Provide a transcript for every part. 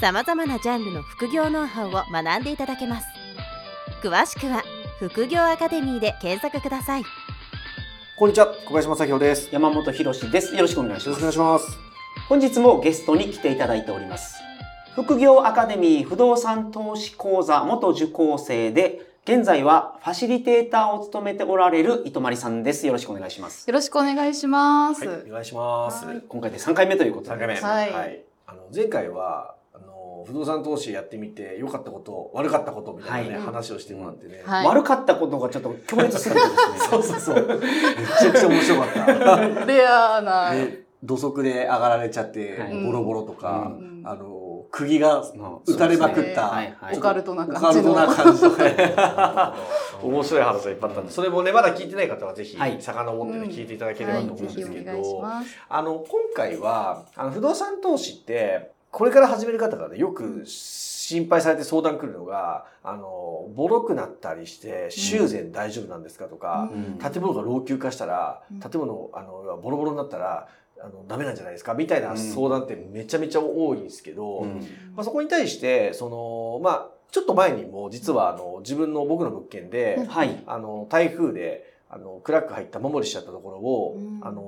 さまざまなジャンルの副業ノウハウを学んでいただけます詳しくは副業アカデミーで検索くださいこんにちは、小林正宏です。山本博です。よろしくお願いします。くお願いします。本日もゲストに来ていただいております。副業アカデミー不動産投資講座元受講生で、現在はファシリテーターを務めておられる糸まりさんです。よろしくお願いします。よろしくお願いします。はい、お願いします。はい今回で3回目ということで。3回目。はいあの、前回は、あの、不動産投資やってみて、良かったこと、悪かったことみたいなね、はい話をしてもらってね。はい悪かったことがちょっと強烈すぎてですね。そうそうそう。めちゃくちゃ面白かった。レアな。で土足で上がられちゃって、はいボロボロとか、うんあの、釘がの打たれまくった、ねはいはいオカルトなオカ感じの。ルトな感じとか、面白い話がいっぱいあったんで、それもね、まだ聞いてない方はぜひ、はい遡ってね、聞いていただければと思うんですけど。あの、今回は、あの、不動産投資って、これから始める方がね、よく心配されて相談来るのが、あの、ボロくなったりして、修繕大丈夫なんですかとか、うん。建物が老朽化したらうん、建物、あの、ボロボロになったら、あの、ダメなんじゃないですかみたいな相談ってめちゃめちゃ多いんですけど、うん。まあ、そこに対して、その、まあ、ちょっと前にも実はあの、自分の僕の物件で、はい。あの、台風で、あの、クラック入った守りしちゃったところを、うん。あの、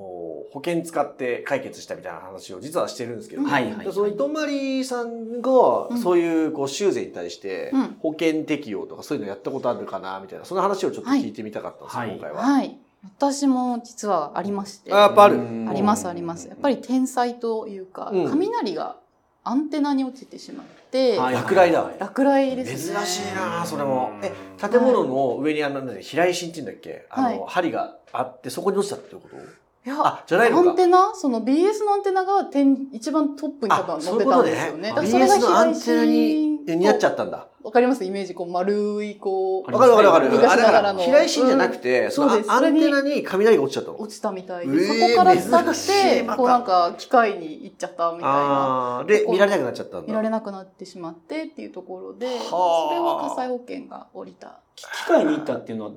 保険使って解決したみたいな話を実はしてるんですけど、はいはいでその糸まりさんが、うん。そういう、こう、修繕に対してうん、保険適用とかそういうのやったことあるかな、みたいな、その話をちょっと聞いてみたかったんですよ、はい。今回は。はい。私も実はありまして。あやっぱある。うん。ありますあります。やっぱり天才というか、うん。雷がアンテナに落ちてしまって、はい落雷だ落雷です珍ね。しいなそれも。え、うん建物の上にあの、ね、平石って言うんだっけ？あの、はい。針があって、そこに落ちたってこと？いや、あ、じゃないのかアン。テナ？その BS のアンテナが天一番トップに多分あ、乗ってた。んですよね。だからそれが BS のアンテナ平に石似合っちゃったんだ。わかります？イメージ、こう丸い、こう、わかるわかるわかる。昔あれだからながらの平石じゃなくて、うんそのそうですアンテナに雷が落ちちゃったの。落ちたみたいで、えーそこから伝って、こうなんか機械に行っちゃったみたいな。あーで、見られなくなっちゃったんだ。見られなくなってしまってっていうところで、はあそれは火災保険が降りた。機械に行ったっていうのは、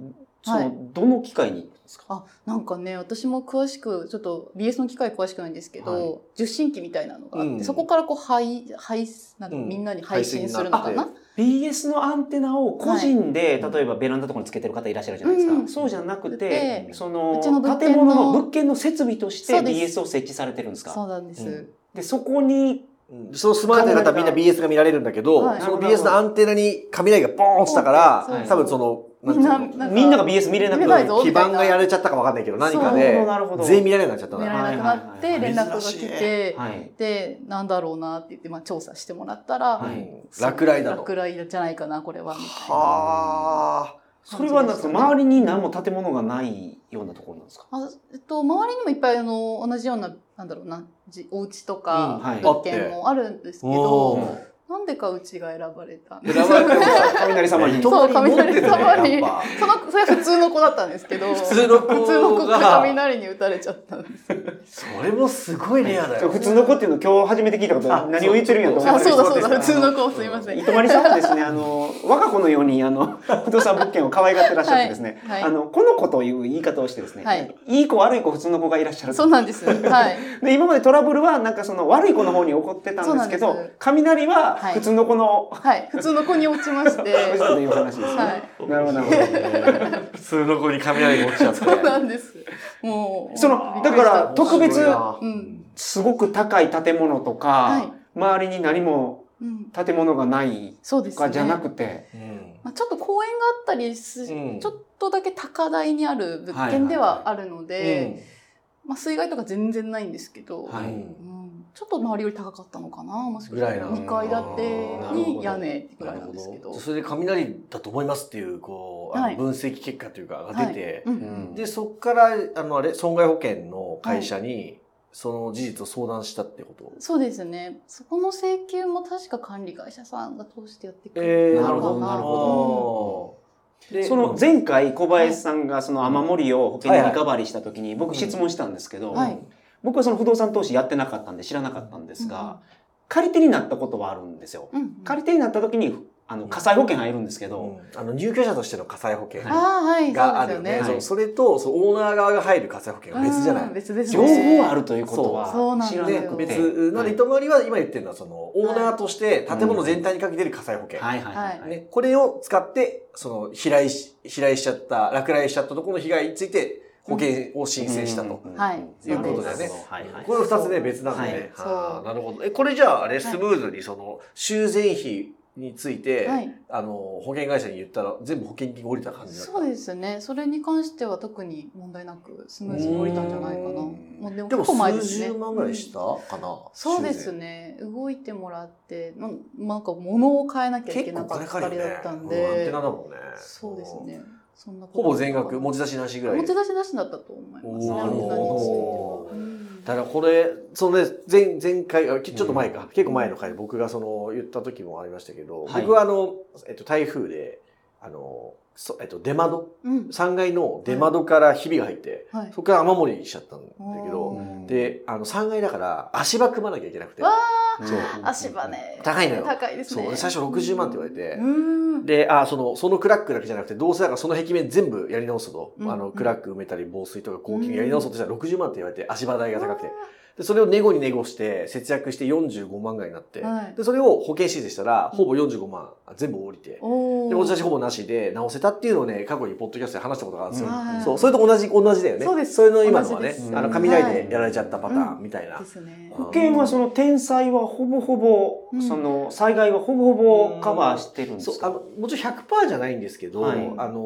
その、はいどの機械にですか？あ、なんかね、私も詳しく、ちょっと BS の機械詳しくないんですけど、はい。受信機みたいなのがあって、うん。そこからこう配、配、なんかうん。みんなに配信するのかな、BS のアンテナを個人で、はい。例えばベランダとかにつけてる方いらっしゃるじゃないですか。うんそうじゃなくてで、そのうちの物件建の物の物件の設備として BS を設置されてるんですか？そうなんです。うん。で、そこに、うんそのスマートな方はみんな BS が見られるんだけど、はい。その BS のアンテナに雷がボーン落ちたから多分その、みんな、みんなが BS 見れなくな基盤がやられちゃったかわかんないけど、何かで。なるほど、全員見られなくなっちゃったんだ。見られなくなってはいはいはい連絡が来て、はい。で、なんだろうなって言って、まあ、調査してもらったら、はい。うん落雷だと。落雷じゃないかな、これは、みたいな。はあ。それはなんか周りに何も建物がないようなところなんですか？あえっと、周りにもいっぱいあの同じような、なんだろうな、じお家とうんかはい。物件もあるんですけおど、ーなんでかうちが選ばれた。選ばれた雷様に。そう雷様にその、それは普通の子だったんですけど、普通の子が普通の子が雷に打たれちゃったんです。それもすごいレアだよ。普通の子っていうの今日初めて聞いたことあ何を言ってるんやと思あ、ってそうだそうだ、普通の子、すいません。糸丸さんはですね、あの、我が子のように、あの、不動産物件を可愛がってらっしゃってですね、はいはいあの、この子という言い方をしてですね、はいいい子悪い子普通の子がいらっしゃるとそうなんです。はい。で、今までトラブルは、なんかその悪い子の方に起こってたんですけど雷ははい普通の子の、はい。普通の子に落ちまして、落ちたという話ですね。はい。なるほど、なるほど。普通の子に雷が落ちちゃって。そうなんです。もう。その、だから特別、うん。すごく高い建物とか、はい周りに何もうん。建物がないそうですね。とかじゃなくて、うんまあ、ちょっと公園があったりす、うんちょっとだけ高台にある物件ではあるので、まあ、水害とか全然ないんですけど、はいうん、ちょっと周りより高かったのかな？もしかぐらいな。のしたら2階建てに屋根ってぐらいなんですけど。それで雷だと思いますっていう、こう、あのはい。分析結果というかが出て、うん。で、そこから、あの、あれ、損害保険の会社にその事実を相談したってこと？そうですね。そこの請求も確か管理会社さんが通してやってくえれるー、なるほどのかなるほど。でその前回小林さんがその雨漏りを保険にリカバリーした時に僕質問したんですけど、はい僕はその不動産投資やってなかったんで知らなかったんですが、借り手になったことはあるんですよ。うんうん借り手になった時にあの火災保険入るんですけど、うんあの入居者としての火災保険があるよね。そうですよね。はいそうそれとそのオーナー側が入る火災保険が別じゃないうん。別です方あるということそうはなんですよね知らなく、て。別なので糸回りは今言ってるのはそのオーナーとして建物全体にかけてる火災保険。はいはいはい。ね、これを使って、その、飛来し、飛来しちゃった、落雷しちゃったところの被害について、保険を申請したと。うんはいいうことだよねはいはい。これ二つね、別なんでね。そうあーなるほど。え、これじゃあ、あれ、スムーズにその、修繕費について、はいあの、保険会社に言ったら、全部保険金が降りた感じだった？そうですね。それに関しては特に問題なくスムーズに降りたんじゃないかな。うんもうでも結構前ですね。数十万ぐらいしたうんかな、そうですね。動いてもらって、なんなんか物を変えなきゃいけなかった。りだったんうんアンテでナ、だもんね。そうですね。そんなほぼ全額、持ち出しなしぐらい。持ち出しなしだったと思います。ね。おー。アンテナについては。うんだからこれ、そのね、前、前回、あちょっと前か、結構前の回で僕がその言った時もありましたけど、はい。僕はあの、えっと、台風で、あの、そえっと、出窓、うん。3階の出窓からひびが入って、はい。そこから雨漏りしちゃったんだけうど、んで、あの、3階だから足場組まなきゃいけなくて。わ、そう足場ね。高いのよ高いですね。そう、最初60万って言われて、うん。で、あ、その、そのクラックだけじゃなくて、どうせだからその壁面全部やり直すと、うんあの、クラック埋めたり、防水とか抗菌やり直そうとしたら60万って言われて、足場代が高くて。で、それをネゴにネゴして、節約して45万ぐらいになって、はい。で、それを保険申請したら、ほぼ45万、全部降りて、で、持ち出しほぼなしで直せたっていうのをね、過去にポッドキャストで話したことがあるんですよ。はい。そう、それと同じ、同じだよね。そうです。れの今のはねあの、雷でやられちゃったパターンみたいな。ですね。うん。保険はその天災はほぼほぼ、うん。その災害はほぼほぼカバーしてるんでそう、すかあの、もちろん100%じゃないんですけど、はい。あの、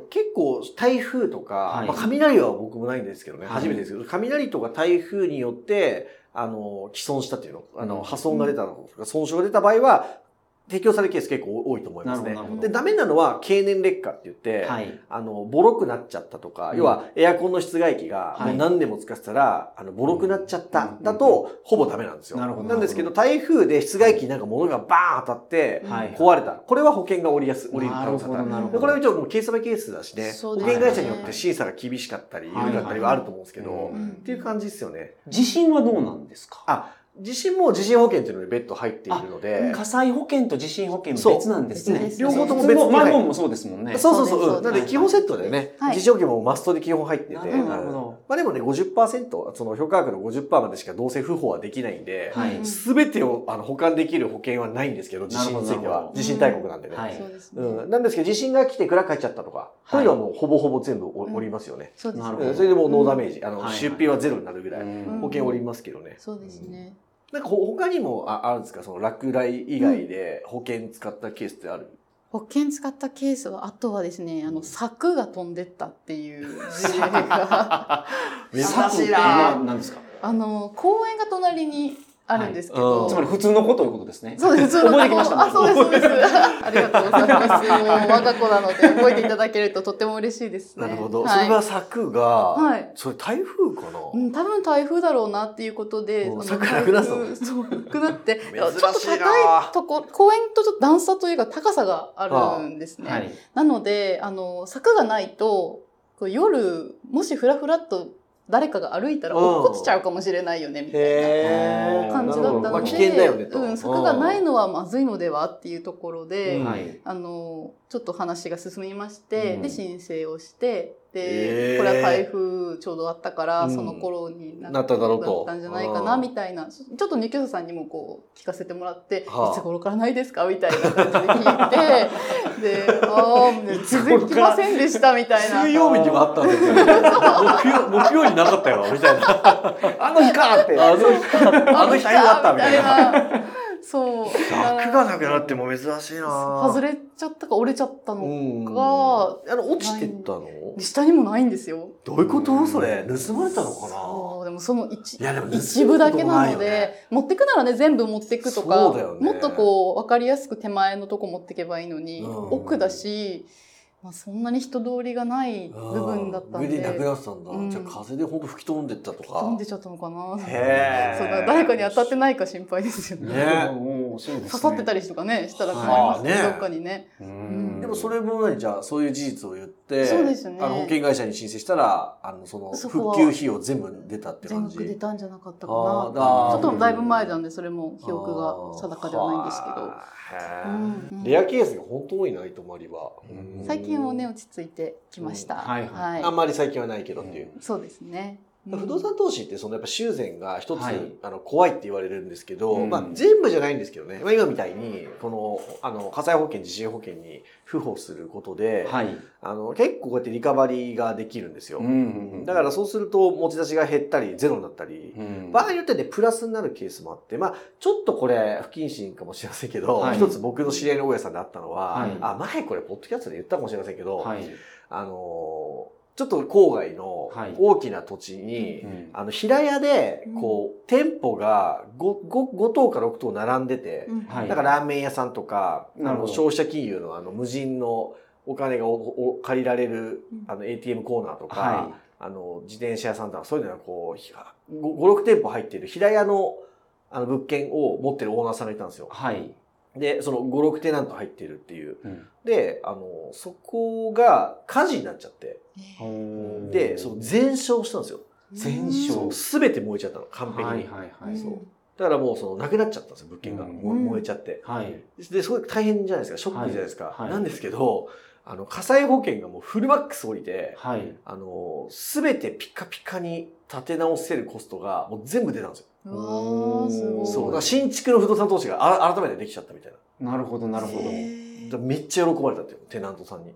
結構台風とか、はい。まあ、雷は僕もないんですけどね、はい。初めてですけど、雷とか台風によって、あの、既損したっていうの、あの、うん。破損が出たのとか、損傷が出た場合は、提供されるケース結構多いと思いますねで、どダメなのは経年劣化って言って、はい。あの、ボロくなっちゃったとか、うん要はエアコンの室外機がはいもう何年も使ってたら、あの、ボロくなっちゃった、うんだと、ほぼダメなんですよ。なるほどなんですけど、台風で室外機になんか物がバーン当たって、はい。壊れた。これは保険が降りやす、降りる可能性がある。これは一応もうケースバイケースだしね、保険会社によって審査が厳しかったり、緩かったりはあると思うんですけど、うんっていう感じですよね。地震はどうなんですか？あ、地震も地震保険っていうので別途入っているので、火災保険と地震保険そう。別なんですね。別。両方とも別にマンゴーもそうですもんね。そうそうそう。なん。で基本セットだよね。はい。地震保険もマストで基本入ってて。なるほどまあでもね、50%、その評価額の50%までしかどうせ不法はできないんで、はい。すべてをあの保管できる保険はないんですけど、地震については。地震大国なんでね。はい。そうですね。うん、なんですけど、地震が来て暗く入っちゃったとか、こういうのはもうほぼほぼ全部おりますよね。そうですね。なるほどうん。それでもうノーダメージ。あの、出費はゼロになるぐらい、うん。保険降りますけどね。そうですね。なんかほ他にもああるんですか？その落雷以外で保険使ったケースってある、保険使ったケースは、あとはですね、あの、柵が飛んでったっていう事例が、珍しいな何ですかあの、公園が隣にあるんですけど、はいうんつまり普通の子ということですね。そうです、覚えてきましたあ、そうです、そうです。ありがとうございます。もう我が子なので覚えていただけるととっても嬉しいですね。なるほど。はい、それは柵が、はいそれ台風かな、うん、多分台風だろうなっていうことで、柵なくなっそう、なくなって、ちょっとな高いとこ、公園とちょっと段差というか高さがあるんですね。はい。なので、あの、柵がないと、夜、もしふらふらっと誰かが歩いたらうん。落っこちちゃうかもしれないよね、みたいな。感じだったので。うん、柵がないのはまずいのではっていうところで。あの、ちょっと話が進みまして、うん。で、申請をして、へー。で、これは台風ちょうどあったから、うん。その頃になっただろうと。だったんじゃないかな、うんみたいな、ちょっと入居者さんにもこう、聞かせてもらって、はあ。いつ頃からないですか？みたいな感じで聞いて、で、ああ、ね気づきませんでした、みたいな。水曜日にもあったんですよ、ね。木曜、木曜になかったよ、みたいな。あの日かって。あの日、あの日あったみたいな。な。そう。柵がなくなっても珍しいな外れちゃったか折れちゃったのうん。が、あの、落ちてったの？下にもないんですよ。どういうこと？それ。盗まれたのかな？そう、でもその一いやでも一部だけなので、ね持ってくならね、全部持ってくとか、ねもっとこう、わかりやすく手前のとこ持ってけばいいのに、うん奥だし、まあ、そんなに人通りがない部分だったんで。上でなくなってたんだ。うんじゃあ風で本当吹き飛んでったとか。飛んでちゃったのかな。へそうだ誰かに当たってないか心配ですよね。ねおーそうですね。刺さってたりとかねしたら困りますね。はいどっかにね。うん。でもそれも何じゃあそういう事実を言って、そうですね。あの保険会社に申請したら、あのその復旧費用全部出たって全感じ。額出たんじゃなかったかな。だちょっとだいぶ前なんでそれも記憶が定かではないんですけど。はあうん。レアケースが本当多いな、糸まりは。うん。最近はね落ち着いてきました。うん。はいはい。あんまり最近はないけどっていう。そうですね。うん。不動産投資ってそのやっぱ修繕が一つ、はい。あの怖いって言われるんですけど、うん。まあ全部じゃないんですけどね、まあ、今みたいにこのあの火災保険地震保険に付保することで、はい。あの結構こうやってリカバリーができるんですよ、うんうんうん。だからそうすると持ち出しが減ったりゼロになったり、うん。場合によってねプラスになるケースもあってまあちょっとこれ不謹慎かもしれませんけど、はい。一つ僕の知り合いの大家さんであったのは、はい。あ前これポッドキャストで言ったかもしれませんけど、はい。あのちょっと郊外のはい。大きな土地に、うん。あの、平屋で、こう、店舗が 5, 5, 5棟か6棟並んでて、うん。はい。だからラーメン屋さんとか、あの消費者金融のあの無人のお金がおお借りられるうん。あの ATM コーナーとか、はあの自転車屋さんとかそういうのがこう、ひ5、6店舗入っている平屋のあの物件を持ってるオーナーさんがいたんですよ。い。。はい。で、その5、6テナント入ってるっていう。うんで、あの、そこが火事になっちゃって、で、その全焼したんですよ。全焼すべて燃えちゃったの、完璧に。はいはいはい。そうだからもうその、なくなっちゃったんですよ、物件が。うんも燃えちゃって。はい。で、すごい大変じゃないですか、ショックじゃないですか。はいはいなんですけど、あの、火災保険がもうフルマックス降りて、はい。あの、すべてピカピカに立て直せるコストがもう全部出たんですよ。そう。だから新築の不動産投資があ改めてできちゃったみたいな。なるほどなるほど。めっちゃ喜ばれたってよ、テナントさんに。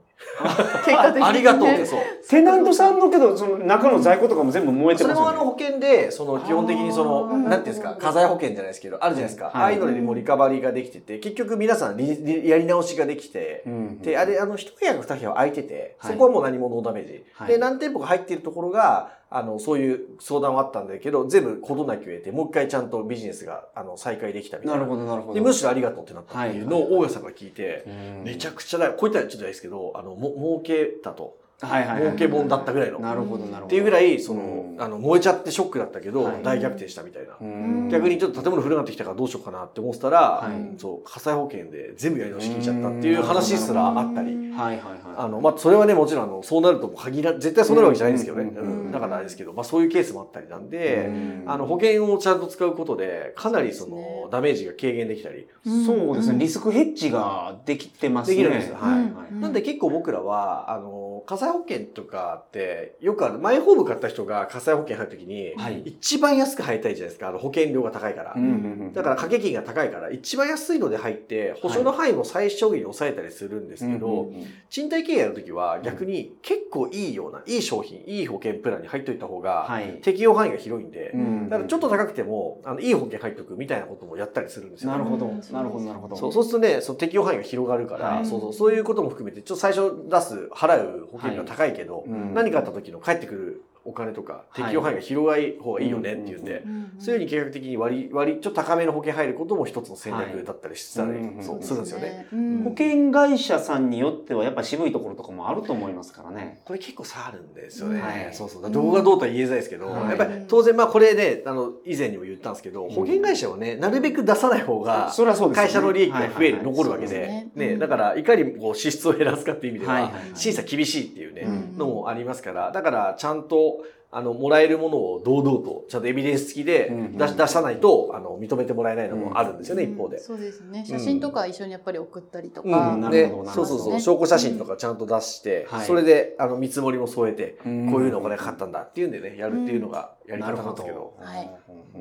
結果的にねありがとうって、そう。テナントさんのけど、その中の在庫とかも全部燃えてそますよね。れもあの保険で、その基本的にその、なんていうんですか、家財保険じゃないですけど、あるじゃないですか。はいああいうのにもリカバリーができてて、結局皆さんリリやり直しができて、うんで、あれ、あの、一部屋か二部屋は空いてて、はいそこはもう何もノーダメージ。はいで、何店舗か入っているところが、あの、そういう相談はあったんだけど、全部事なきを得て、もう一回ちゃんとビジネスが、あの、再開できたみたいな。なるほどなるほど。で、むしろありがとうってなったっていうのはいを大家さんが聞いて、うんめちゃくちゃだ、こういったらちょっとないですけど、あの、も、儲けたと。はいはいはい。儲け本だったぐらいの。なるほどなるほど。っていうぐらい、その、うんあの、燃えちゃってショックだったけど、はい大逆転したみたいな。うん逆にちょっと建物古くなってきたからどうしようかなって思ってたら、はいそう、火災保険で全部やり直し聞いちゃったっていう話すらあったり。はいはいはい。あの、まあ、それはね、もちろん、あの、そうなるとも限ら、絶対そうなるわけじゃないんですけどね。だからあれですけど、まあ、そういうケースもあったりなんで、うんあの、保険をちゃんと使うことで、かなりその、ダメージが軽減できたり。そうですね。リススクヘッジができてますね。できるんですよはいうんなんで結構僕らは、あの、火災保険とかって、よくある、マイホーム買った人が火災保険入るときに、はい一番安く入りたいじゃないですか。あの、保険料が高いから。うんうんうんだから掛け金が高いから、一番安いので入って、保証の範囲も最小限に抑えたりするんですけど、うんうんうん賃貸経営の時は逆に結構いいような、いい商品、いい保険プランに入っといた方が、はい。適用範囲が広いんで、うんだからちょっと高くても、あの、いい保険入っとくみたいなこともやったりするんですよ。なるほどうん。なるほど、なるほど。そう、そうするとね、その適用範囲が広がるから、はいそうそう、そういうことも含めて、ちょっと最初出す、払う保険料が高いけど、うん。何かあった時の返ってくるお金とか、はい。適用範囲が広がい方がいいよねっていうんで、そういうふうに計画的に割り、割り、ちょっと高めの保険入ることも一つの戦略だったりしたり、そうするんですよね。。保険会社さんによってはやっぱ渋いところとかもあると思いますからね。これ結構差あるんですよね。はいそうそう。どこがどうとは言えづらいですけど、はいやっぱり当然まあこれね、あの、以前にも言ったんですけど、ん。保険会社はね、なるべく出さない方が、会社の利益が増える、残るわけで。ね、だからいかにこう支出を減らすかっていう意味では審査厳しいっていうね、うん。のもありますから、だからちゃんと、あの、もらえるものを堂々と、ちゃんとエビデンス付きでうん出し出さないと、あの、認めてもらえないのもあるんですよね、一方で。そうですね。写真とか一緒にやっぱり送ったりとうか。ん、なでるほどなるほど。そうそうそう、ね証拠写真とかちゃんと出して、はい。それで、あの、見積もりも添えて、うん。こういうのお金かかったんだっていうんでね、やるっていうのがやり方なんですけど。はい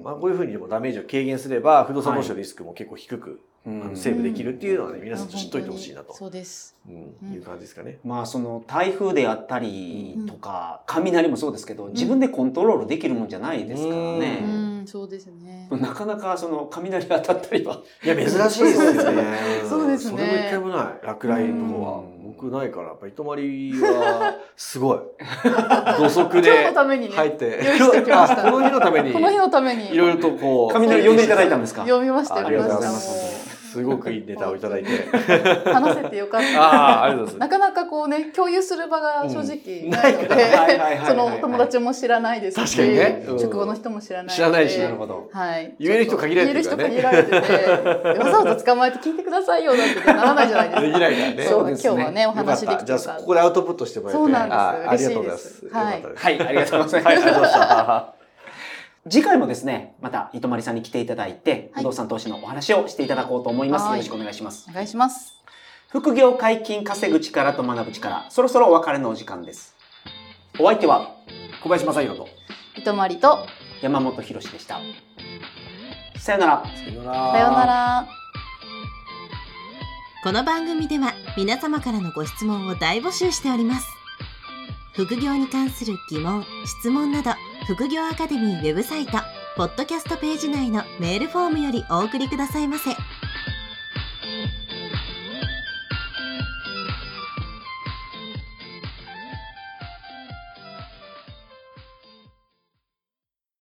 まあ、こういうふうにでもダメージを軽減すれば、不動産投資のリスクも結構低く、うんあのセーブできるっていうのはね、皆さん知っといてほしいなと、そうです。うんうんいう感じですかね。まあその台風であったりとか、雷もそうですけど、自分でコントロールできるもんじゃないですからうね。ん、そうですね。なかなかその雷当たったりは。いや、珍しいですよね。そうですねそれも一回もない。落雷の方は。うん僕ないから、やっぱ糸まりは、すごい。土足今日でのためにね、入って。この日のために、この日のために。いろいろとこう。雷呼んでいただいたんですか？読みましたよ。ありがとうございます。すごくいいネタをいただいて。話せてよかった。ああ、ありがとうございます。なかなかこうね、共有する場が正直うんないので、その友達も知らないですし、ねうん職場の人も知らない。知らないしなるほど。はい。言える人限られてるね言える人限られてて、わざわざ捕まえて聞いてくださいよなんてならないじゃないですか。できないからね。そう、今日はね、お話できてじゃあ、ここでアウトプットしてもらえて。そうなんですあありがとうございま嬉しいす。ですはいよかったですはい、ありがとうございます。はい、ありがとうございました。次回もですね、また、糸まりさんに来ていただいて、はい不動産投資のお話をしていただこうと思います。はいよろしくお願いします。お願いします。副業解禁稼ぐ力と学ぶ力、そろそろお別れのお時間です。お相手は小林正宏と。糸まりと、山本博史でした。さよなら。さよなら。さようなら。この番組では皆様からのご質問を大募集しております副業に関する疑問質問など副業アカデミーウェブサイトポッドキャストページ内のメールフォームよりお送りくださいませ。